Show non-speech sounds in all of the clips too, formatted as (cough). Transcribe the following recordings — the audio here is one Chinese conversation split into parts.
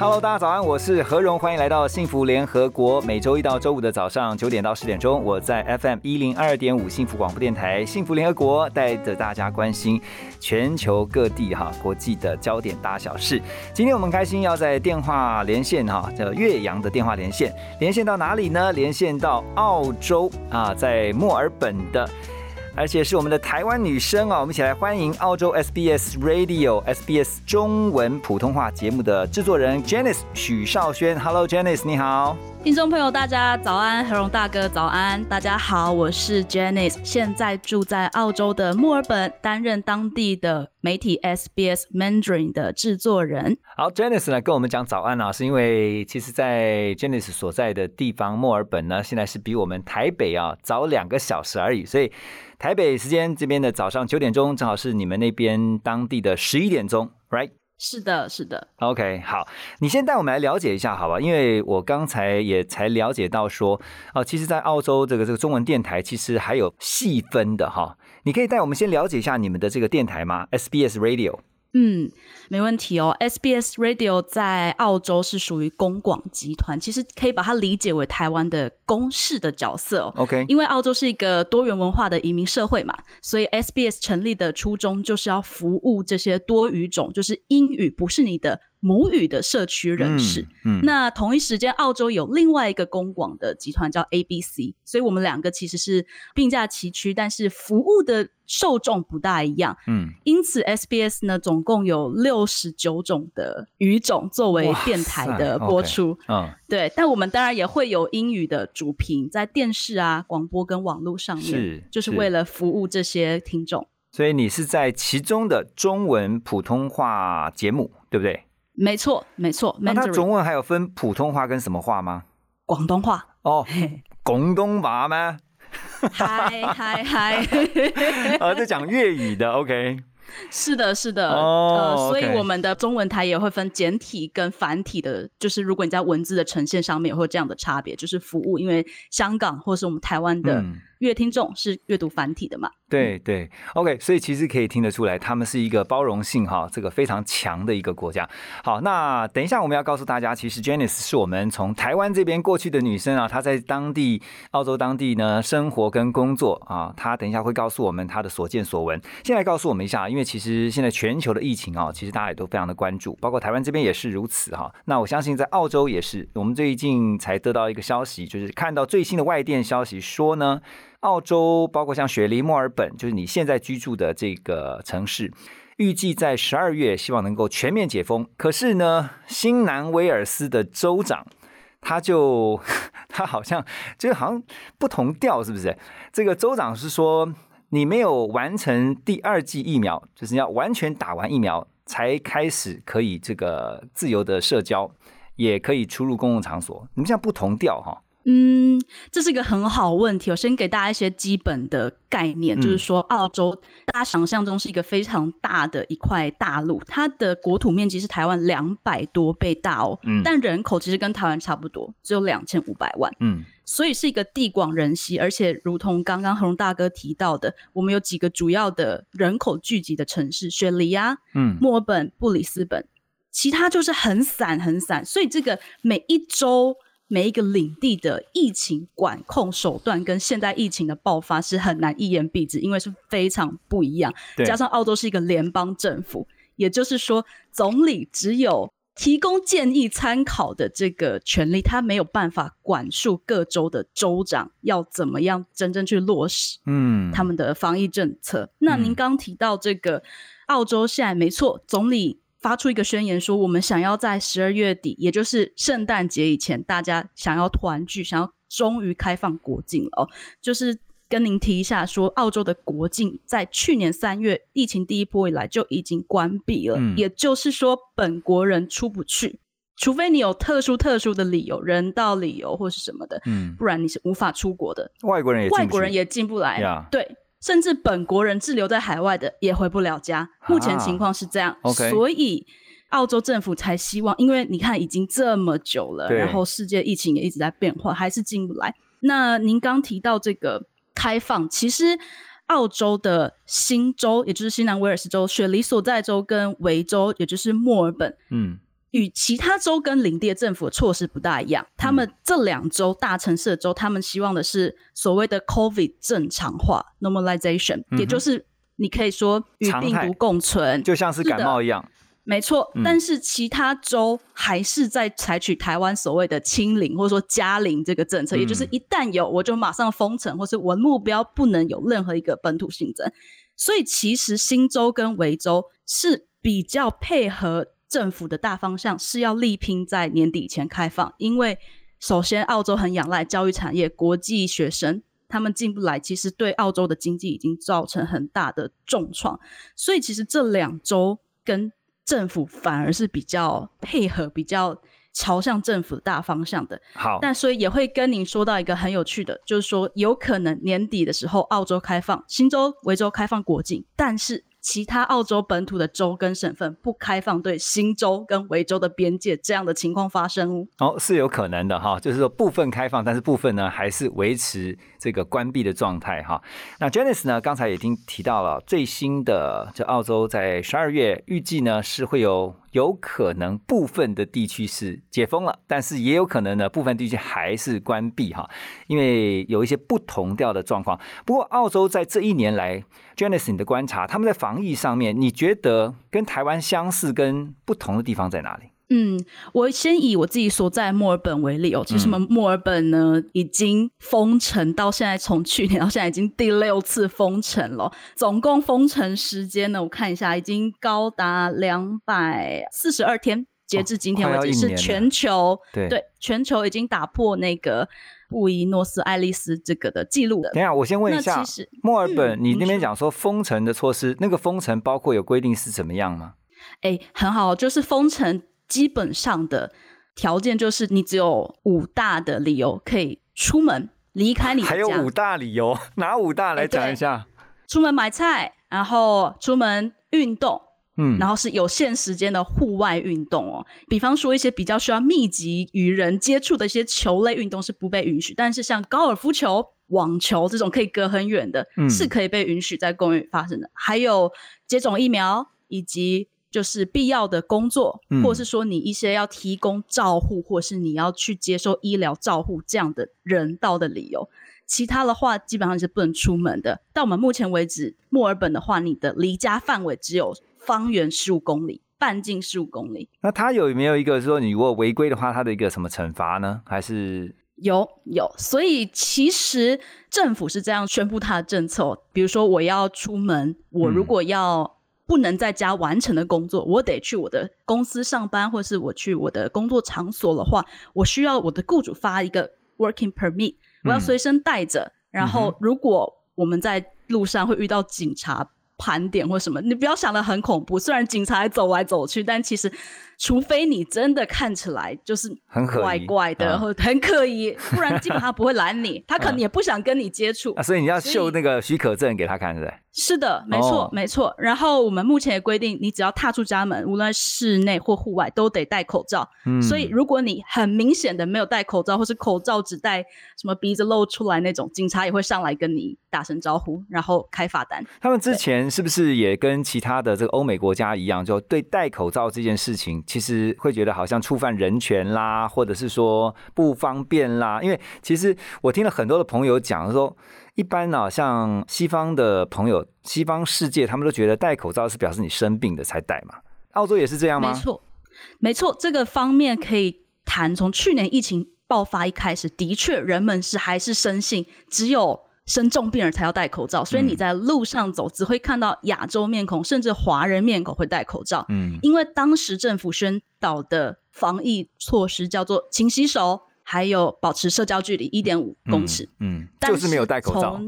Hello，大家早安，我是何荣，欢迎来到幸福联合国。每周一到周五的早上九点到十点钟，我在 FM 一零二点五幸福广播电台幸福联合国，带着大家关心全球各地哈国际的焦点大小事。今天我们开心要在电话连线哈，叫岳阳的电话连线，连线到哪里呢？连线到澳洲啊，在墨尔本的。而且是我们的台湾女生哦，我们一起来欢迎澳洲 SBS Radio SBS 中文普通话节目的制作人 Janice 许少轩。Hello Janice，你好。听众朋友，大家早安，何荣大哥早安，大家好，我是 Janice，现在住在澳洲的墨尔本，担任当地的媒体 SBS Mandarin 的制作人。好，Janice 呢跟我们讲早安啊，是因为其实，在 Janice 所在的地方墨尔本呢，现在是比我们台北啊早两个小时而已，所以台北时间这边的早上九点钟，正好是你们那边当地的十一点钟，right？是的，是的。OK，好，你先带我们来了解一下，好吧？因为我刚才也才了解到说，哦、其实，在澳洲这个这个中文电台其实还有细分的哈。你可以带我们先了解一下你们的这个电台吗？SBS Radio。嗯，没问题哦。SBS Radio 在澳洲是属于公广集团，其实可以把它理解为台湾的公视的角色哦。OK，因为澳洲是一个多元文化的移民社会嘛，所以 SBS 成立的初衷就是要服务这些多语种，就是英语不是你的母语的社区人士。嗯，那同一时间，澳洲有另外一个公广的集团叫 ABC，所以我们两个其实是并驾齐驱，但是服务的受众不大一样。嗯，因此，SBS 呢总共有六十九种的语种作为电台的播出。嗯，对，但我们当然也会有英语的主频，在电视啊、广播跟网络上面，是就是是为了服务这些听众。所以你是在其中的中文普通话节目，对不对？没错，没错那它中文还有分普通话跟什么话吗？广东话，哦，嘿广东话吗？嗨嗨嗨，啊，(laughs) 在讲粤语的，OK。是的，是的，哦呃，所以我们的中文台也会分简体跟繁体的，就是如果你在文字的呈现上面也会有这样的差别，就是服务，因为香港或是我们台湾的嗯阅听众是阅读繁体的嘛，对对，OK，所以其实可以听得出来，他们是一个包容性哈，这个非常强的一个国家。好，那等一下我们要告诉大家，其实 Janice 是我们从台湾这边过去的女生啊，她在当地澳洲当地呢生活跟工作啊，她等一下会告诉我们她的所见所闻。先来告诉我们一下，因为其实现在全球的疫情啊，其实大家也都非常的关注，包括台湾这边也是如此哈。那我相信在澳洲也是，我们最近才得到一个消息，就是看到最新的外电消息说呢。澳洲包括像雪梨、墨尔本，就是你现在居住的这个城市，预计在十二月希望能够全面解封。可是呢，新南威尔斯的州长他就 (laughs) 他好像就是好像不同调，是不是？这个州长是说，你没有完成第二剂疫苗，就是要完全打完疫苗才开始可以这个自由的社交，也可以出入公共场所。你们这样不同调哈？嗯，这是一个很好问题。我先给大家一些基本的概念，嗯就是说，澳洲大家想象中是一个非常大的一块大陆，它的国土面积是台湾两百多倍大哦，嗯但人口其实跟台湾差不多，只有两千五百万。嗯所以是一个地广人稀，而且如同刚刚恒大哥提到的，我们有几个主要的人口聚集的城市，雪梨啊、嗯墨尔本、布里斯本，其他就是很散很散，所以这个每一周。每一个领地的疫情管控手段跟现在疫情的爆发是很难一言蔽之，因为是非常不一样。对加上澳洲是一个联邦政府，也就是说，总理只有提供建议参考的这个权利，他没有办法管束各州的州长要怎么样真正去落实嗯，他们的防疫政策。那您刚提到这个澳洲现在没错，总理发出一个宣言说，我们想要在十二月底，也就是圣诞节以前，大家想要团聚，想要终于开放国境了、哦，就是跟您提一下，说澳洲的国境在去年三月疫情第一波以来就已经关闭了，嗯。也就是说本国人出不去，除非你有特殊特殊的理由，人道理由或是什么的，嗯，不然你是无法出国的。外国人也外国人也进不来。对，甚至本国人滞留在海外的也回不了家。目前情况是这样，所以澳洲政府才希望，因为你看已经这么久了，然后世界疫情也一直在变化，还是进不来。那您刚提到这个开放，其实。澳洲的新州，也就是新南威尔士州、雪梨所在州跟维州，也就是墨尔本，嗯与其他州跟领地的政府的措施不大一样，他们这两州大城市的州，他们希望的是所谓的 COVID 正常化 （normalization），、嗯也就是你可以说与病毒共存，就像是感冒一样，没错。嗯但是其他州还是在采取台湾所谓的清零或者说加零这个政策，嗯也就是一旦有我就马上封城，或是我目标不能有任何一个本土新增。所以其实新州跟维州是比较配合政府的大方向，是要力拼在年底前开放。因为首先澳洲很仰赖教育产业，国际学生他们进不来，其实对澳洲的经济已经造成很大的重创。所以其实这两周跟政府反而是比较配合，比较朝向政府的大方向的。好，但所以也会跟您说到一个很有趣的，就是说有可能年底的时候，澳洲开放，新州、维州开放国境，但是其他澳洲本土的州跟省份不开放对新州跟维州的边界，这样的情况发生哦。是有可能的哈，就是说部分开放，但是部分呢还是维持这个关闭的状态哈。那 Janice 呢，刚才已经提到了最新的，就澳洲在十二月预计呢是会有有可能部分的地区是解封了，但是也有可能呢部分地区还是关闭哈，因为有一些不同调的状况。不过澳洲在这一年来，Janice 你的观察，他们在防疫上面，你觉得跟台湾相似跟不同的地方在哪里？嗯，我先以我自己所在墨尔本为例哦，其实嗯我们墨尔本呢已经封城到现在，从去年到现在已经第六次封城了，总共封城时间呢，我看一下，已经高达两百四十二天。截至今天为止，是全球对对全球已经打破那个布宜诺斯艾利斯这个的记录了等。一下，我先问一下其实，墨尔本，嗯你那边讲说封城的措施，那个封城包括有规定是怎么样吗？哎，很好，就是封城基本上的条件就是你只有五大的理由可以出门离开你的家，还有五大理由，(laughs) 哪五大来讲一下？出门买菜，然后出门运动，嗯，然后是有限时间的户外运动哦。比方说一些比较需要密集与人接触的一些球类运动是不被允许，但是像高尔夫球、网球这种可以隔很远的，嗯是可以被允许在公园发生的。还有接种疫苗以及。就是必要的工作，嗯或是说你一些要提供照护，或是你要去接受医疗照护这样的人道的理由。其他的话，基本上是不能出门的。到我们目前为止，墨尔本的话，你的离家范围只有方圆十五公里，半径十五公里。那他有没有一个说，你如果违规的话，他的一个什么惩罚呢？还是有有，所以其实政府是这样宣布他的政策哦。比如说，我要出门，我如果要不能在家完成的工作，我得去我的公司上班，或是我去我的工作场所的话，我需要我的雇主发一个 working permit，我要嗯随身带着。然嗯后，如果我们在路上会遇到警察盘点或什么，你不要想的很恐怖。虽然警察走来走去，但其实，除非你真的看起来就是很可怪怪的，啊或很可疑，不然基本上不会拦你，(laughs) 他可能也不想跟你接触啊？。所以你要秀那个许可证给他看，是不对？是的，没错，哦没错。然后我们目前也规定，你只要踏出家门，无论室内或户外，都得戴口罩。嗯所以如果你很明显的没有戴口罩，或是口罩只戴什么鼻子露出来那种，警察也会上来跟你打声招呼，然后开罚单。他们之前是不是也跟其他的这个欧美国家一样，就对戴口罩这件事情，其实会觉得好像触犯人权啦，或者是说不方便啦？因为其实我听了很多的朋友讲说，一般呢、像西方的朋友、西方世界，他们都觉得戴口罩是表示你生病的才戴嘛。澳洲也是这样吗？没错，没错，这个方面可以谈。从去年疫情爆发一开始，的确人们是还是深信只有生重病人才要戴口罩，所以你在路上走只会看到亚洲面孔，甚至华人面孔会戴口罩。嗯因为当时政府宣导的防疫措施叫做勤洗手，还有保持社交距离一点五公尺。嗯，嗯但就是没有戴口罩。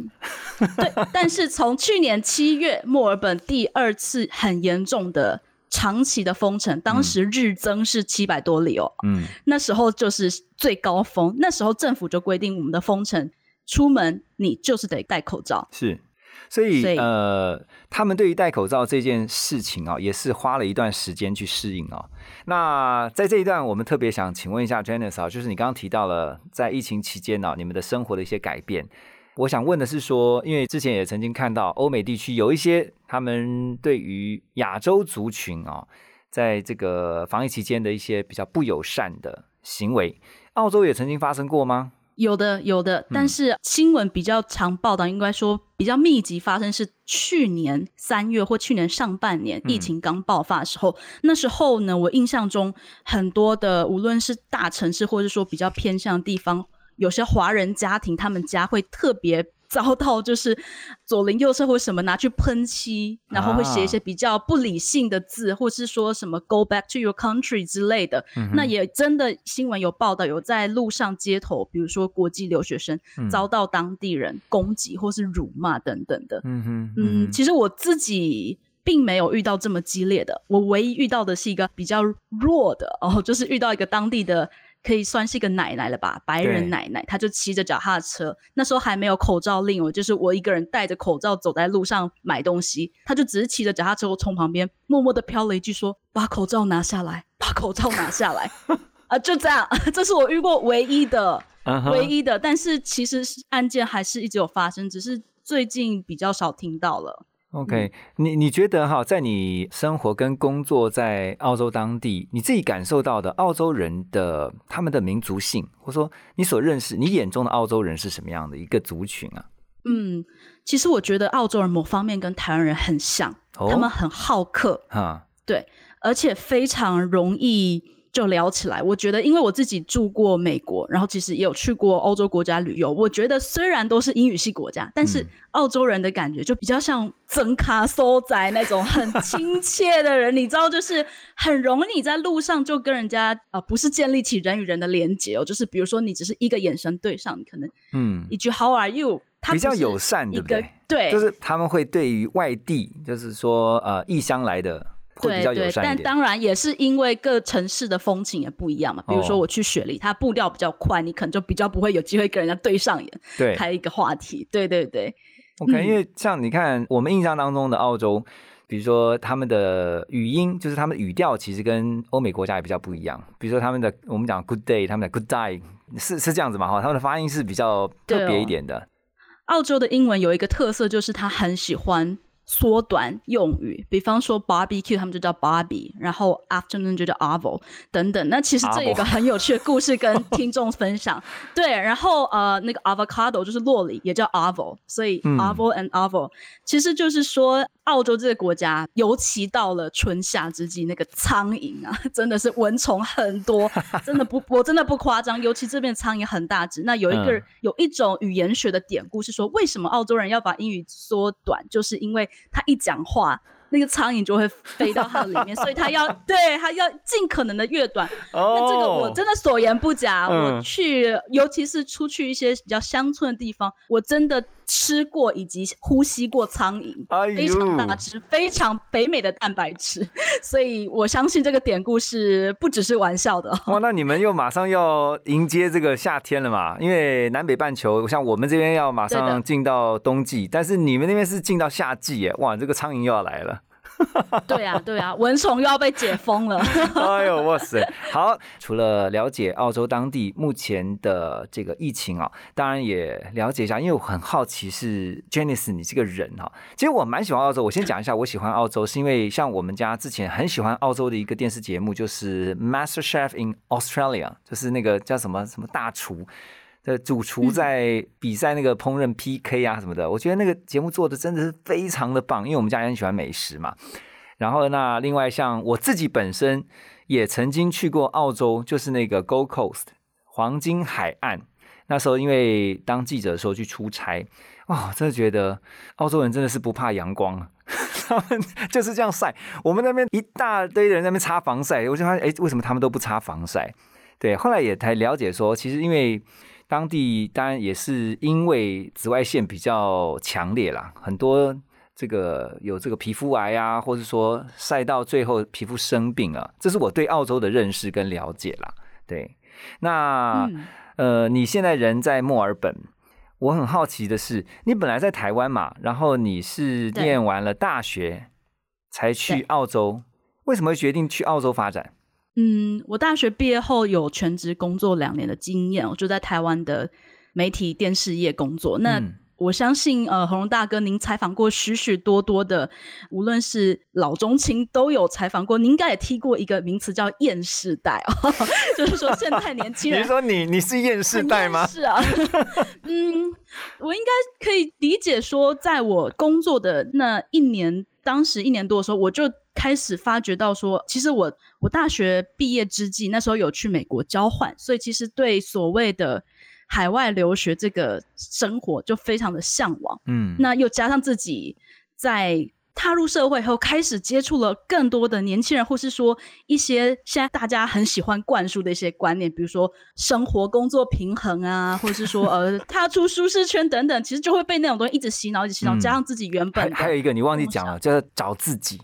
对，但是从去年七月墨尔本第二次很严重的长期的封城，当时日增是七百多例哦，嗯，那时候就是最高峰，那时候政府就规定我们的封城，出门你就是得戴口罩。是。所以呃，他们对于戴口罩这件事情啊，也是花了一段时间去适应哦。那在这一段，我们特别想请问一下 Janice 啊，就是你刚刚提到了在疫情期间呢、啊，你们的生活的一些改变。我想问的是说，因为之前也曾经看到欧美地区有一些他们对于亚洲族群啊，在这个防疫期间的一些比较不友善的行为，澳洲也曾经发生过吗？有的，有的，但是新闻比较常报道，应该说比较密集发生是去年三月或去年上半年疫情刚爆发的时候。那时候呢，我印象中很多的，无论是大城市或者说比较偏向的地方，有些华人家庭，他们家会特别。遭到就是左邻右舍或什么拿去喷漆，然后会写一些比较不理性的字，或是说什么 “go back to your country” 之类的。那也真的新闻有报道，有在路上街头，比如说国际留学生遭到当地人攻击或是辱骂等等的。嗯哼，嗯，其实我自己并没有遇到这么激烈的，我唯一遇到的是一个比较弱的哦，就是遇到一个当地的。可以算是一个奶奶了吧，白人奶奶，她就骑着脚踏车，那时候还没有口罩令，哦就是我一个人戴着口罩走在路上买东西，她就只是骑着脚踏车从旁边默默的飘了一句说：“把口罩拿下来，把口罩拿下来。(laughs) ”啊，就这样，(laughs) 这是我遇过唯一的、唯一的，但是其实案件还是一直有发生，只是最近比较少听到了。OK，你你觉得哈，在你生活跟工作在澳洲当地，你自己感受到的澳洲人的他们的民族性，或者说你所认识、你眼中的澳洲人是什么样的一个族群啊？嗯，其实我觉得澳洲人某方面跟台湾人很像，哦他们很好客，哈，对，而且非常容易就聊起来。我觉得，因为我自己住过美国，然后其实也有去过欧洲国家旅游。我觉得虽然都是英语系国家，但是澳洲人的感觉就比较像真卡收仔那种很 (laughs) 亲切的人，你知道，就是很容易在路上就跟人家啊、呃不是建立起人与人的连接哦，就是比如说你只是一个眼神对上，你可能嗯，一句 How are you，他比较友善，对不对？对，就是他们会对于外地，就是说呃异乡来的，会比较善一点。当然也是因为各城市的风情也不一样嘛。比如说哦我去雪梨，它步调比较快，你可能就比较不会有机会跟人家对上眼，(laughs) 对开一个话题。对对对，，OK，嗯因为像你看，我们印象当中的澳洲。比如说他们的语音，就是他们的语调，其实跟欧美国家也比较不一样。比如说他们的，我们讲 good day，他们的 good day，是是这样子嘛？哈，他们的发音是比较特别一点的。澳洲的英文有一个特色，就是他很喜欢缩短用语，比方说 barbecue 他们就叫 barbie，然后 afternoon 就叫 avo 等等。那其实这一个很有趣的故事跟 (laughs) 听众分享。对，然后呃，那个 avocado 就是洛里，也叫 avo，所以嗯 avo and avo，、其实就是说澳洲这个国家，尤其到了春夏之际，那个苍蝇啊，(laughs) 真的是蚊虫很多，(laughs) 真的不，我真的不夸张。尤其这边苍蝇很大只。那有一个、嗯有一种语言学的典故是说，为什么澳洲人要把英语缩短，就是因为他一讲话。那个苍蝇就会飞到它的里面，(laughs) 所以他要对他要尽可能的越短。哦那这个我真的所言不假。嗯我去，尤其是出去一些比较乡村的地方，我真的吃过以及呼吸过苍蝇，哎非常大只，非常北美的蛋白质。(laughs) 所以我相信这个典故是不只是玩笑的哦。(laughs) 哇，那你们又马上要迎接这个夏天了嘛？因为南北半球，像我们这边要马上进到冬季，但是你们那边是进到夏季耶！哇，这个苍蝇又要来了。(laughs) 对啊，对啊，蚊虫又要被解封了。哎呦，哇塞！好，除了了解澳洲当地目前的这个疫情啊，当然也了解一下，因为我很好奇是 Janice 你这个人哈、其实我蛮喜欢澳洲。我先讲一下，我喜欢澳洲是因为像我们家之前很喜欢澳洲的一个电视节目，就是 Master Chef in Australia，就是那个叫什么什么大厨。的主厨在比赛那个烹饪 PK 啊什么的，我觉得那个节目做的真的是非常的棒，因为我们家人很喜欢美食嘛。然后那另外像我自己本身也曾经去过澳洲，就是那个 Gold Coast 黄金海岸。那时候因为当记者的时候去出差，哇，真的觉得澳洲人真的是不怕阳光啊，(laughs) 他们就是这样晒。我们那边一大堆人在那边擦防晒，我就发现，哎，为什么他们都不擦防晒？对，后来也才了解说，其实因为当地当然也是因为紫外线比较强烈啦，很多这个有这个皮肤癌啊，或者说晒到最后皮肤生病啊，这是我对澳洲的认识跟了解啦。对，那、嗯呃，你现在人在墨尔本，我很好奇的是，你本来在台湾嘛，然后你是念完了大学才去澳洲，为什么会决定去澳洲发展？嗯，我大学毕业后有全职工作两年的经验，我就在台湾的媒体电视业工作。那、嗯我相信，呃，洪荣大哥，您采访过许许多多的，无论是老中青都有采访过。您应该也听过一个名词叫“厌世代”哦，(laughs) 就是说现在年轻人你是说你你是厌世代吗？是啊，(laughs) 嗯，我应该可以理解说，在我工作的那一年，当时一年多的时候，我就开始发觉到说，其实我我大学毕业之际，那时候有去美国交换，所以其实对所谓的海外留学这个生活就非常的向往。嗯，那又加上自己在踏入社会后，开始接触了更多的年轻人，或是说一些现在大家很喜欢灌输的一些观念，比如说生活工作平衡啊，或者是说呃踏出舒适圈等等，其实就会被那种东西一直洗脑，一直洗脑，嗯加上自己原本还还有一个你忘记讲了，叫做找自己。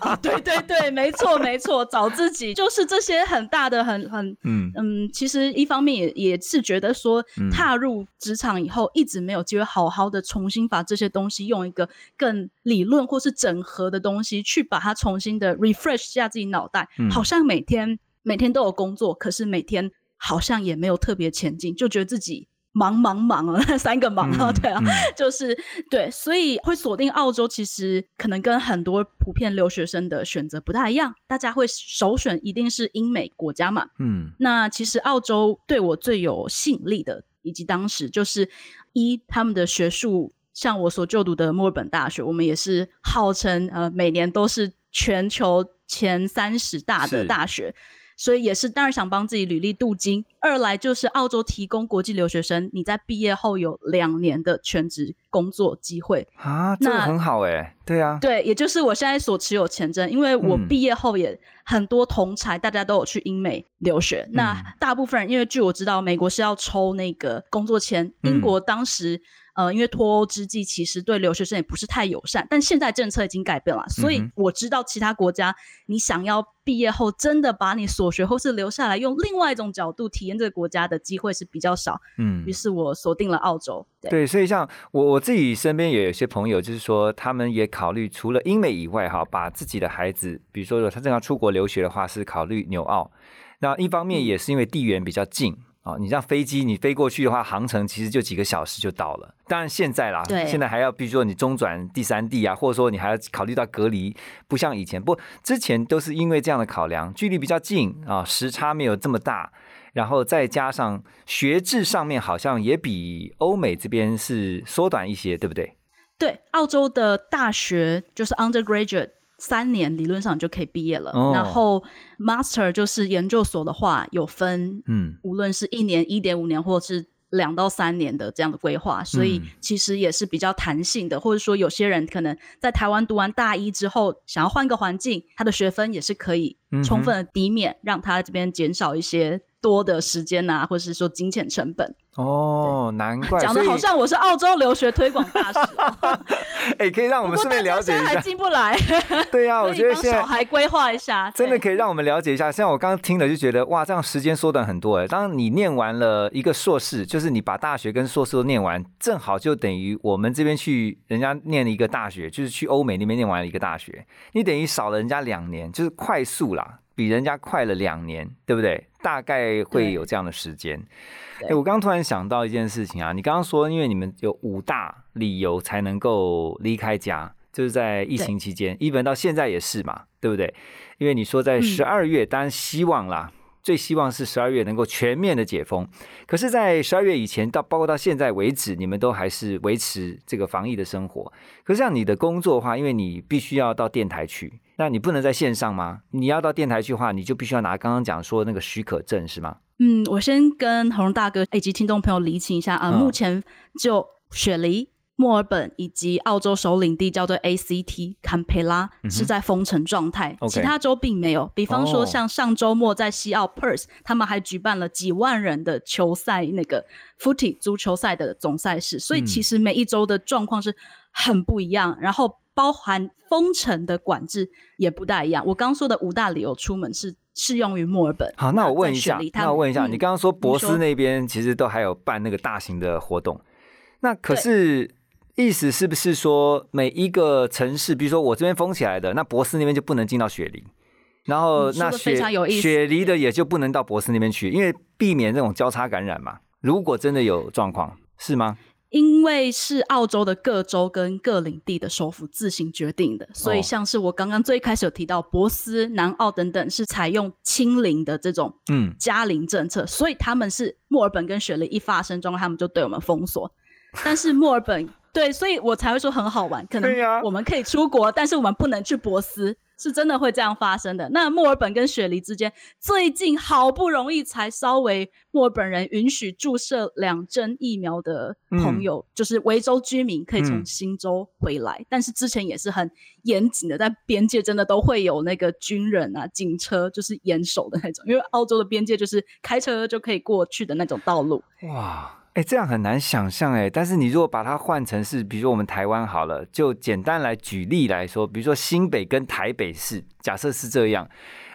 啊，对对对，没错没错，找自己就是这些很大的很很嗯。嗯，其实一方面也也是觉得说嗯，踏入职场以后，一直没有机会好好的重新把这些东西用一个更理论或是整合的东西去把它重新的 refresh 一下自己脑袋，嗯。好像每天每天都有工作，可是每天好像也没有特别前进，就觉得自己忙忙忙啊，那 (laughs) 三个忙啊，嗯对啊，嗯就是对，所以会锁定澳洲，其实可能跟很多普遍留学生的选择不太一样，大家会首选一定是英美国家嘛。嗯那其实澳洲对我最有吸引力的，以及当时就是一他们的学术，像我所就读的墨尔本大学，我们也是号称呃每年都是全球前三十大的大学。所以也是当然想帮自己履历镀金。二来就是澳洲提供国际留学生，你在毕业后有两年的全职工作机会。啊，这个那很好哎，对啊，对，也就是我现在所持有签证，因为我嗯毕业后也很多同才，大家都有去英美留学。嗯那大部分人，因为据我知道，美国是要抽那个工作签，嗯英国当时。呃，因为脱欧之际，其实对留学生也不是太友善，但现在政策已经改变了，所以我知道其他国家，你想要毕业后真的把你所学或是留下来，用另外一种角度体验这个国家的机会是比较少。嗯于，是我锁定了澳洲。对，对，所以像我我自己身边也有些朋友，就是说他们也考虑除了英美以外，哈，把自己的孩子，比如说他正要出国留学的话，是考虑纽澳。那一方面嗯也是因为地缘比较近。哦，你像飞机，你飞过去的话，航程其实就几个小时就到了。当然现在啦，对现在还要，比如说你中转第三地啊，或者说你还要考虑到隔离，不像以前。不，之前都是因为这样的考量，距离比较近啊，时差没有这么大，然后再加上学制上面好像也比欧美这边是缩短一些，对不对？对，澳洲的大学就是 undergraduate 三年，理论上就可以毕业了。哦然后 master 就是研究所的话，有分，嗯无论是一年、一点五年，或者是两到三年的这样的规划，所以嗯其实也是比较弹性的。或者说，有些人可能在台湾读完大一之后，想要换个环境，他的学分也是可以充分的抵免，让他这边减少一些多的时间啊，或者是说金钱成本。哦，难怪讲的好像我是澳洲留学推广大使哦、(laughs) 哎，可以让我们顺便了解一下。还进不来。(laughs) 对呀、(laughs) 我可以帮觉得现在小孩规划一下，真的可以让我们了解一下。像我刚刚听了就觉得哇，这样时间缩短很多哎。当你念完了一个硕士，就是你把大学跟硕士都念完，正好就等于我们这边去人家念了一个大学，就是去欧美那边念完了一个大学，你等于少了人家两年，就是快速啦，比人家快了两年，对不对？大概会有这样的时间。对哎，我刚刚突然想到一件事情啊，你刚刚说，因为你们有五大理由才能够离开家，就是在疫情期间，even 到现在也是嘛，对不对？因为你说在嗯十二月，当然希望啦，最希望是十二月能够全面的解封。可是，在十二月以前到包括到现在为止，你们都还是维持这个防疫的生活。可是像你的工作的话，因为你必须要到电台去，那你不能在线上吗？你要到电台去的话，你就必须要拿刚刚讲说那个许可证是吗？嗯，我先跟红大哥以及听众朋友厘清一下啊、嗯目前就雪梨、墨尔本以及澳洲首领地叫做 ACT 坎培拉是在封城状态其他州并没有。比方说，哦像上周末在西澳 Perth，他们还举办了几万人的球赛，那个 footy 足球赛的总赛事。所以嗯其实每一周的状况是很不一样，然后包含封城的管制也不大一样。我刚说的五大理由出门是适用于墨尔本。好，那我问一下那我问一下，嗯你刚刚说博斯那边其实都还有办那个大型的活动，那可是意思是不是说每一个城市，比如说我这边封起来的，那博斯那边就不能进到雪梨，然后那雪雪梨的也就不能到博斯那边去，因为避免这种交叉感染嘛。如果真的有状况，是吗？因为是澳洲的各州跟各领地的首府自行决定的，所以哦。像是我刚刚最开始有提到博斯、南澳等等是采用清零的这种嗯，加零政策，所以他们是墨尔本跟雪梨一发生状况，他们就对我们封锁。但是墨尔本对，所以我才会说很好玩，可能我们可以出国，但是我们不能去博斯，是真的会这样发生的。那墨尔本跟雪梨之间，最近好不容易才稍微墨尔本人允许注射两针疫苗的朋友，就是维州居民可以从嗯新州回来，但是之前也是很严谨的，在边界真的都会有那个军人啊、警车，就是严守的那种，因为澳洲的边界就是开车就可以过去的那种道路。哇。哎、这样很难想象哎。但是你如果把它换成是，比如说我们台湾好了，就简单来举例来说，比如说新北跟台北市，假设是这样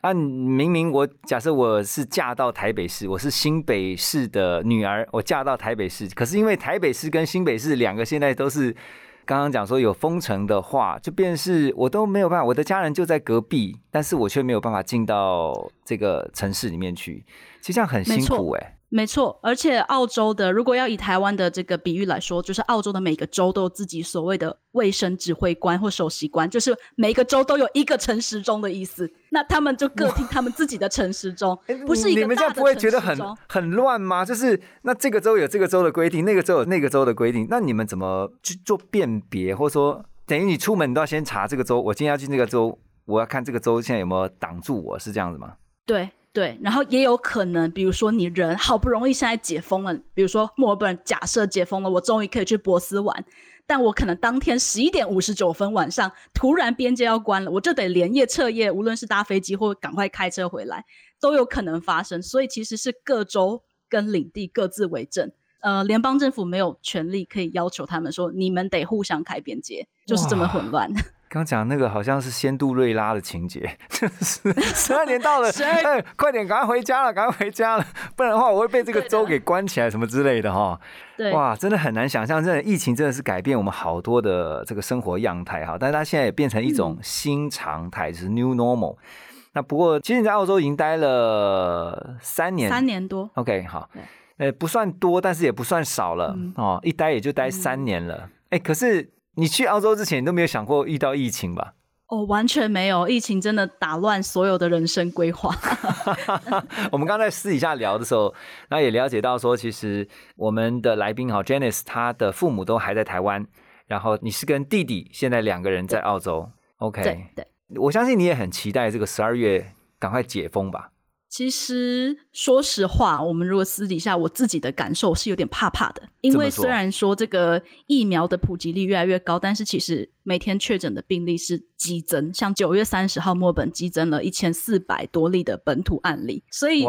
啊，明明我假设我是嫁到台北市，我是新北市的女儿，我嫁到台北市，可是因为台北市跟新北市两个现在都是刚刚讲说有封城的话，就变是我都没有办法，我的家人就在隔壁，但是我却没有办法进到这个城市里面去，其实这样很辛苦哎。没错，而且澳洲的，如果要以台湾的这个比喻来说，就是澳洲的每个州都有自己所谓的卫生指挥官或首席官，就是每个州都有一个城市中的意思。那他们就各听他们自己的城市中，(laughs) 不是一个你们这样大的不会觉得很很乱吗？就是那这个州有这个州的规定，那个州有那个州的规定，那你们怎么去做辨别，或者说等于你出门你都要先查这个州，我今天要去那个州，我要看这个州现在有没有挡住我，是这样子吗？对对，然后也有可能，比如说你人好不容易现在解封了，比如说墨尔本假设解封了，我终于可以去博斯玩，但我可能当天十一点五十九分晚上突然边界要关了，我就得连夜彻夜，无论是搭飞机或赶快开车回来，都有可能发生。所以其实是各州跟领地各自为政。呃，联邦政府没有权利可以要求他们说你们得互相开边界，就是这么混乱。刚讲那个好像是仙杜瑞拉的情节，(laughs) 就是 (laughs) 十二点到了，12哎，快点，赶快回家了，赶快回家了，(laughs) 不然的话我会被这个州给关起来什么之类的哈。对，哇，真的很难想象，真的疫情真的是改变我们好多的这个生活样态哈，但是它现在也变成一种新常态，就是 new normal。那不过，其实你在澳洲已经待了三年，三年多，OK，好，呃，不算多，但是也不算少了、嗯。哦，一待也就待三年了。哎、可是你去澳洲之前，你都没有想过遇到疫情吧？哦，完全没有，疫情真的打乱所有的人生规划。(laughs) (laughs) 我们刚才私底下聊的时候，然后也了解到说，其实我们的来宾哈，Janice 她的父母都还在台湾，然后你是跟弟弟现在两个人在澳洲，OK，对对，我相信你也很期待这个十二月赶快解封吧？其实说实话，我们如果私底下我自己的感受是有点怕怕的，因为虽然说这个疫苗的普及率越来越高，但是其实每天确诊的病例是激增，像九月三十号墨本激增了一千四百多例的本土案例，所以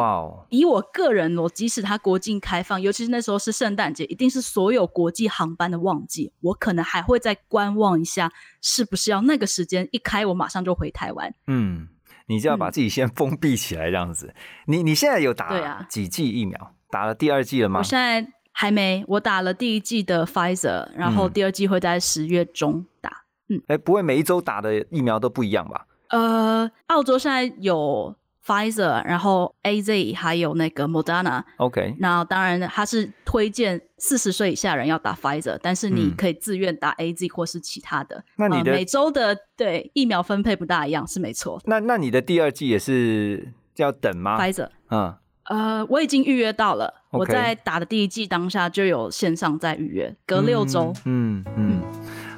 以我个人，我即使它国境开放，尤其是那时候是圣诞节，一定是所有国际航班的旺季，我可能还会再观望一下，是不是要那个时间一开，我马上就回台湾。嗯，你就要把嗯自己先封闭起来这样子。你你现在有打几剂疫苗？打了第二剂了吗我？现在还没，我打了第一剂的 Pfizer，然后嗯第二剂会在十月中打。嗯哎，不会每一周打的疫苗都不一样吧？呃，澳洲现在有 Pfizer，然后 AZ 还有那个 Moderna，OK，那当然它是推荐四十岁以下人要打 Pfizer，但是你嗯可以自愿打 AZ 或是其他的。那你的呃每周的对疫苗分配不大一样，是没错。那那你的第二季也是要等吗？Pfizer，嗯，呃，我已经预约到了。OK 我在打的第一季当下就有线上在预约，隔六周。嗯嗯嗯，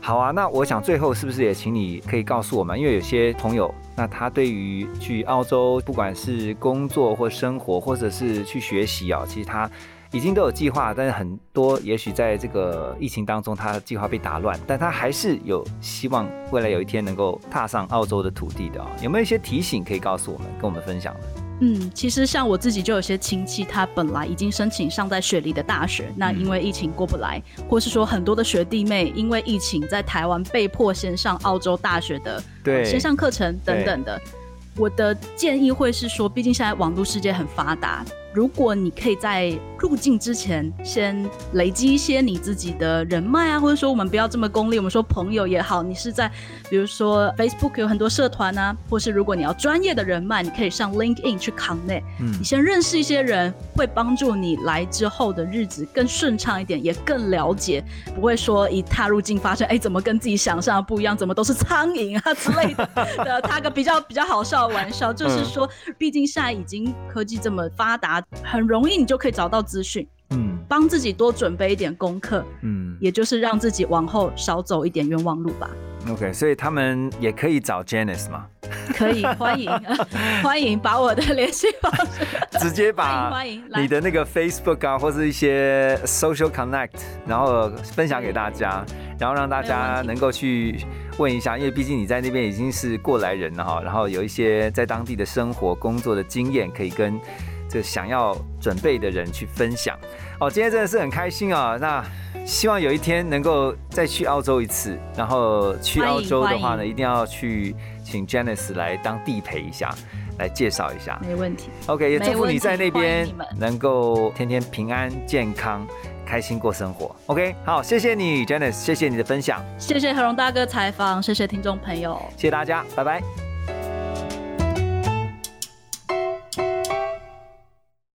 好啊。那我想最后是不是也请你可以告诉我们，因为有些朋友，那他对于去澳洲，不管是工作或生活，或者是去学习啊，其实他已经都有计划，但是很多也许在这个疫情当中，他的计划被打乱，但他还是有希望未来有一天能够踏上澳洲的土地的啊、有没有一些提醒可以告诉我们，跟我们分享的？嗯，其实像我自己就有些亲戚，他本来已经申请上在雪梨的大学，那因为疫情过不来，或是说很多的学弟妹因为疫情在台湾被迫先上澳洲大学的对。线上课程等等的。我的建议会是说，毕竟现在网络世界很发达，如果你可以在入境之前先累积一些你自己的人脉啊，或者说我们不要这么功利，我们说朋友也好，你是在比如说 Facebook 有很多社团啊，或是如果你要专业的人脉，你可以上 LinkedIn 去 connect，嗯。你先认识一些人，会帮助你来之后的日子更顺畅一点，也更了解，不会说一踏入境发现，哎，怎么跟自己想象的不一样，怎么都是苍蝇啊之类的，(laughs) 的，他个比较比较好笑的玩笑，就是说，毕竟现在已经科技这么发达，很容易你就可以找到资讯，嗯。帮自己多准备一点功课，嗯。也就是让自己往后少走一点冤枉路吧。，OK，所以他们也可以找 Janice 嘛，可以，(laughs) 欢迎欢迎把我的联系方式，(laughs) 直接把欢迎你的那个 Facebook 啊，或是一些 Social Connect，然后分享给大家，然后让大家能够去问一下，因为毕竟你在那边已经是过来人了哈，然后有一些在当地的生活工作的经验，可以跟这想要准备的人去分享。哦，今天真的是很开心啊！那希望有一天能够再去澳洲一次，然后去澳洲的话呢，一定要去请 Janice 来当地陪一下，来介绍一下。没问题。OK，也祝福你在那边能够天天平安健康。开心过生活，OK，好，谢谢你，Janice，谢谢你的分享，谢谢何荣大哥采访，谢谢听众朋友。谢谢大家，拜拜。